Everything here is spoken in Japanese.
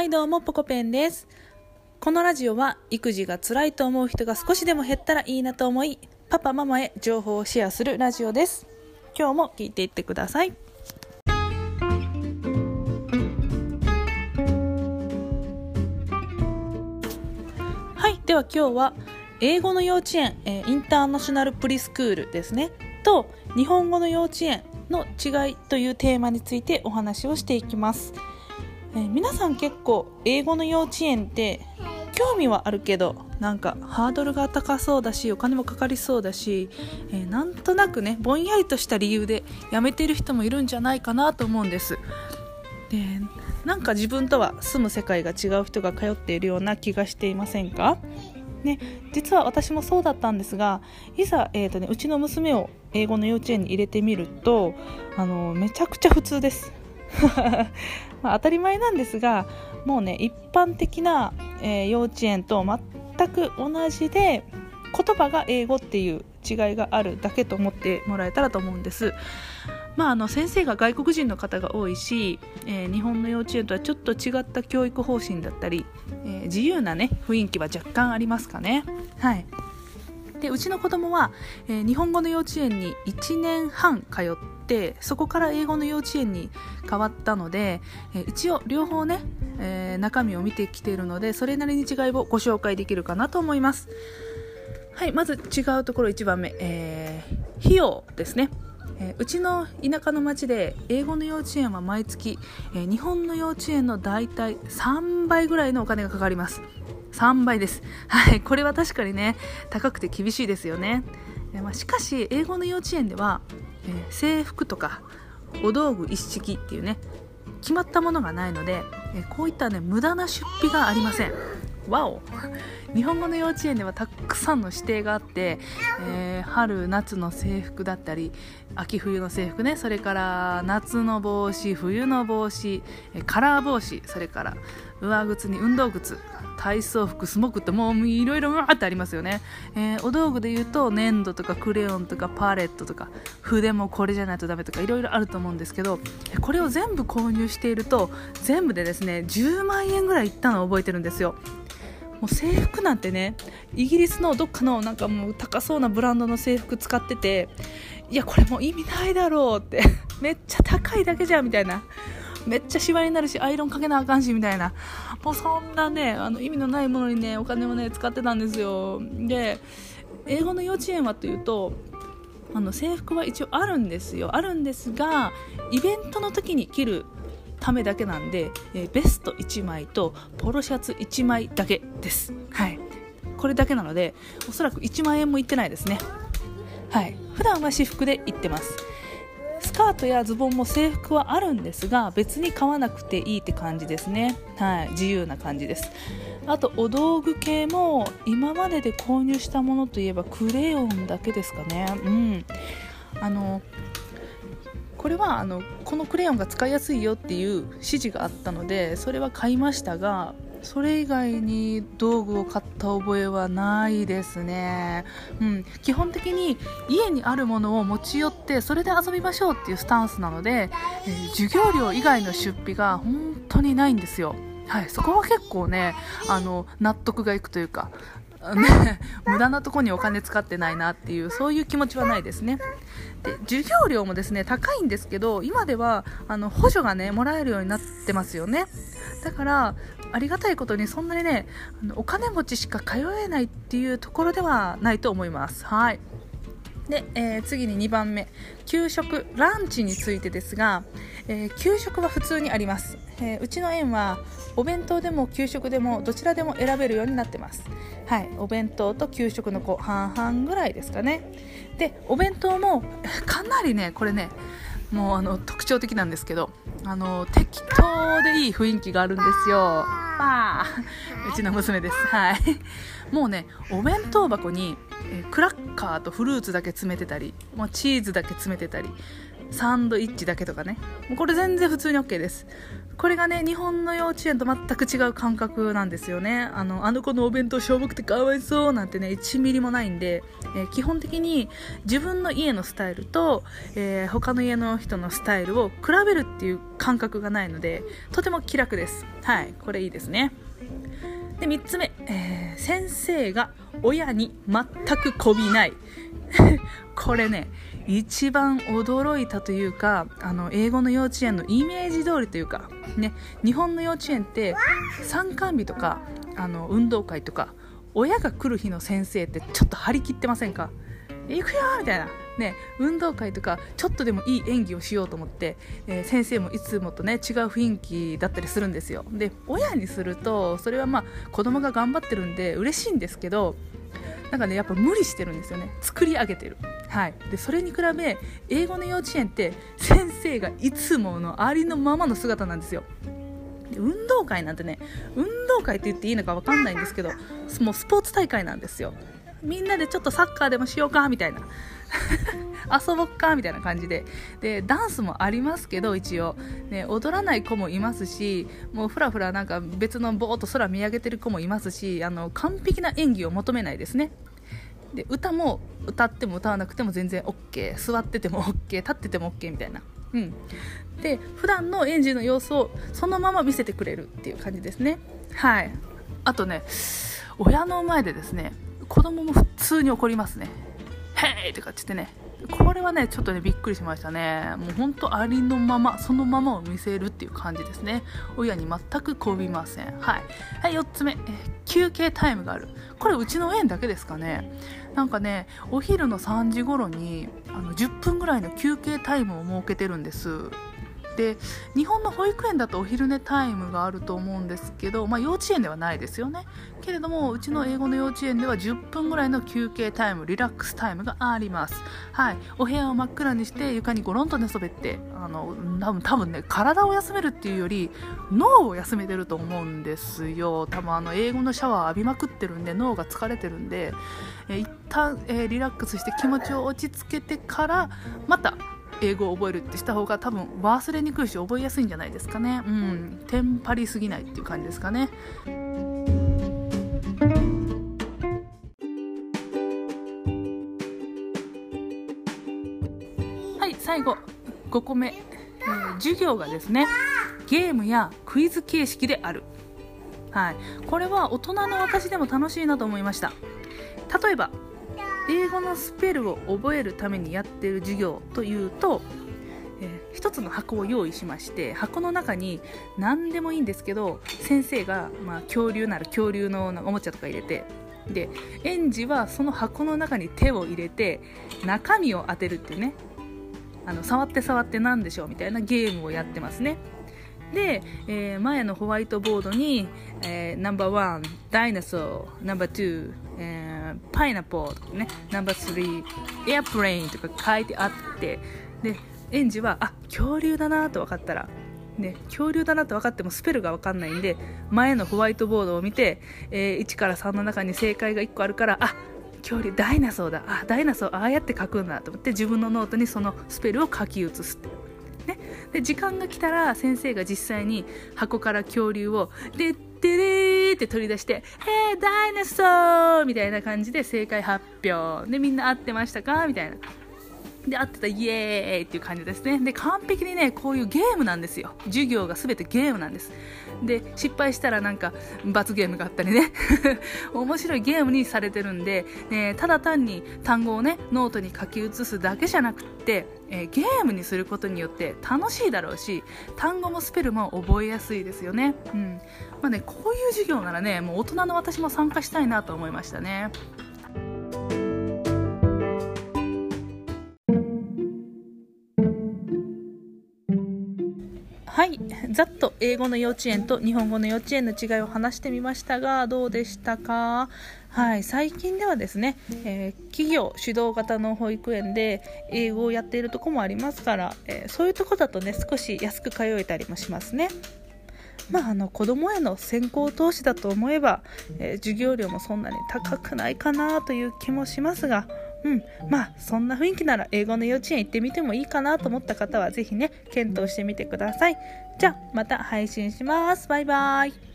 はいどうもポコペンです。このラジオは育児が辛いと思う人が少しでも減ったらいいなと思いパパママへ情報をシェアするラジオです。今日も聞いていってください。はいでは今日は英語の幼稚園、えインターナショナルプリスクールですね。と日本語の幼稚園の違いというテーマについてお話をしていきます、えー皆さん結構英語の幼稚園って興味はあるけどなんかハードルが高そうだしお金もかかりそうだし、えーなんとなくねぼんやりとした理由で辞めている人もいるんじゃないかなと思うんです。でなんか自分とは住む世界が違う人が通っているような気がしていませんか？ね、実は私もそうだったんですがいざ、えーとね、うちの娘を英語の幼稚園に入れてみるとあのめちゃくちゃ普通です、まあ、当たり前なんですがもうね一般的な、えー幼稚園と全く同じで言葉が英語っていう違いがあるだけと思ってもらえたらと思うんです。まあ、あの先生が外国人の方が多いし、えー日本の幼稚園とはちょっと違った教育方針だったり、えー自由な、ね、雰囲気は若干ありますかね。はいでうちの子供は、えー日本語の幼稚園に1年半通ってそこから英語の幼稚園に変わったので、えー一応両方ね、えー中身を見てきているのでそれなりに違いをご紹介できるかなと思います。はいまず違うところ1番目、え費用ですね。えうちの田舎の町で英語の幼稚園は毎月、え日本の幼稚園の大体3倍ぐらいのお金がかかります。3倍です。はいこれは確かにね高くて厳しいですよね、まあ、しかし英語の幼稚園では、えー制服とかお道具一式っていうね決まったものがないので、えこういったね無駄な出費がありません。わお。日本語の幼稚園ではたくさんの指定があって、えー春夏の制服だったり秋冬の制服ねそれから夏の帽子冬の帽子カラー帽子それから上靴に運動靴体操服スモークってもういろいろわーってありますよね、えーお道具で言うと粘土とかクレヨンとかパレットとか筆もこれじゃないとダメとかいろいろあると思うんですけどこれを全部購入していると全部でですね10万円ぐらいいったのを覚えてるんですよ。もう制服なんてねイギリスのどっかのなんかもう高そうなブランドの制服使ってていやこれもう意味ないだろうって めっちゃ高いだけじゃんみたいな。めっちゃシワになるしアイロンかけなあかんしみたいな。もうそんなねあの意味のないものにねお金をね使ってたんですよ。で英語の幼稚園はというとあの制服は一応あるんですよ。あるんですがイベントの時に着るためだけなんで、えーベスト1枚とポロシャツ1枚だけです。はい。これだけなのでおそらく1万円もいってないですね。はい。普段は私服で行ってます。スカートやズボンも制服はあるんですが別に買わなくていいって感じですね。はい自由な感じです。あとお道具系も今までで購入したものといえばクレヨンだけですかね。うん。あのこれはあのこのクレヨンが使いやすいよっていう指示があったのでそれは買いましたがそれ以外に道具を買った覚えはないですね、うん、基本的に家にあるものを持ち寄ってそれで遊びましょうっていうスタンスなので、えー授業料以外の出費が本当にないんですよ。はい、そこは結構ねあの納得がいくというか、ね、無駄なとこにお金使ってないなっていうそういう気持ちはないですね。で授業料もですね高いんですけど今ではあの補助がねもらえるようになってますよね。だからありがたいことにそんなにねあのお金持ちしか通えないっていうところではないと思います。はい。で、えー次に2番目。給食ランチについてですが、えー給食は普通にあります、えーうちの園はお弁当でも給食でもどちらでも選べるようになってます。はい。お弁当と給食のこう半々ぐらいですかね。でお弁当も かなりねこれねもうあの特徴的なんですけどあの適当でいい雰囲気があるんですよ。うちの娘です。はい。もうねお弁当箱にえークラッカーとフルーツだけ詰めてたりもうチーズだけ詰めてたりサンドイッチだけとかね。もうこれ全然普通に OK です。これがね日本の幼稚園と全く違う感覚なんですよね。あのあの子のお弁当しょぼくてかわいそうなんてね1ミリもないんで、えー、基本的に自分の家のスタイルと、えー、他の家の人のスタイルを比べるっていう感覚がないのでとても気楽です。はいこれいいですね。で3つ目、えー、先生が親に全くこびない。これね一番驚いたというかあの英語の幼稚園のイメージ通りというか、ね、日本の幼稚園って参観日とかあの運動会とか親が来る日の先生ってちょっと張り切ってませんか？行くよみたいな、ね、運動会とかちょっとでもいい演技をしようと思って、えー、先生もいつもとね違う雰囲気だったりするんですよ。で親にするとそれはまあ子供が頑張ってるんで嬉しいんですけどなんかねやっぱ無理してるんですよね。作り上げてる。はい。でそれに比べ英語の幼稚園って先生がいつものありのままの姿なんですよ。運動会なんてね運動会って言っていいのか分かんないんですけどもうスポーツ大会なんですよ。みんなでちょっとサッカーでもしようかみたいな。遊ぼっかみたいな感じで。でダンスもありますけど一応、ね、踊らない子もいますしもうふらふらなんか別のぼーっと空見上げてる子もいますしあの完璧な演技を求めないですね。で歌も歌っても歌わなくても全然 OK 座ってても OK 立ってても OK みたいな。うん。で普段の園児の様子をそのまま見せてくれるっていう感じですね。はい。あとね親の前でですね子供も普通に怒りますね「へい!」って言ってね。これはねちょっとねびっくりしましたね。もうほんとありのままそのままを見せるっていう感じですね。親に全くこびません。はい、はい、4つ目、え休憩タイムがある。これうちの園だけですかね。なんかねお昼の3時頃にあの10分ぐらいの休憩タイムを設けてるんです。で日本の保育園だとお昼寝タイムがあると思うんですけど、まあ、幼稚園ではないですよね。けれどもうちの英語の幼稚園では10分ぐらいの休憩タイムリラックスタイムがあります。はい。お部屋を真っ暗にして床にゴロンと寝そべってあの多分多分ね体を休めるっていうより脳を休めてると思うんですよ。多分あの英語のシャワー浴びまくってるんで脳が疲れてるんで、え一旦、えー、リラックスして気持ちを落ち着けてからまた英語を覚えるってした方が多分忘れにくいし覚えやすいんじゃないですかね。うん。テンパりすぎないっていう感じですかね。はい最後5個目、えー、授業がですねゲームやクイズ形式である。はい、これは大人の私でも楽しいなと思いました。例えば英語のスペルを覚えるためにやってる授業というと、えー、一つの箱を用意しまして箱の中に何でもいいんですけど先生が、まあ、恐竜なら恐竜のおもちゃとか入れてで園児はその箱の中に手を入れて中身を当てるっていうねあの触って触って何でしょうみたいなゲームをやってますね。で、えー、前のホワイトボードに、えー、 number one dinosaur number two、えー、 pineapple とかね number three airplane とか書いてあってで園児はあ恐竜だなと分かったらね、恐竜だなと分かってもスペルが分かんないんで前のホワイトボードを見て、えー、1から3の中に正解が1個あるからあ恐竜 dinosaur だあ dinosaur ああやって書くんだと思って自分のノートにそのスペルを書き写すってね、で時間が来たら先生が実際に箱から恐竜を「でってれー」って取り出して「へー dinosaur!」みたいな感じで正解発表でみんな合ってましたか？みたいなで合ってたイエーイっていう感じですね。で完璧にねこういうゲームなんですよ。授業が全てゲームなんです。で失敗したらなんか罰ゲームがあったりね。面白いゲームにされてるんで、ね、ただ単に単語をねノートに書き写すだけじゃなくって、えー、ゲームにすることによって楽しいだろうし単語もスペルも覚えやすいですよね,、うん。まあね、こういう授業ならねもう大人の私も参加したいなと思いましたね。はい。ざっと英語の幼稚園と日本語の幼稚園の違いを話してみましたがどうでしたか？はい。最近ではですね、えー、企業主導型の保育園で英語をやっているとこもありますから、えー、そういうとこだとね少し安く通えたりもしますね。まあ、あの子供への先行投資だと思えば、えー、授業料もそんなに高くないかなという気もしますがうん。まあそんな雰囲気なら英語の幼稚園行ってみてもいいかなと思った方は是非ね検討してみてください。じゃあまた配信します。バイバイ。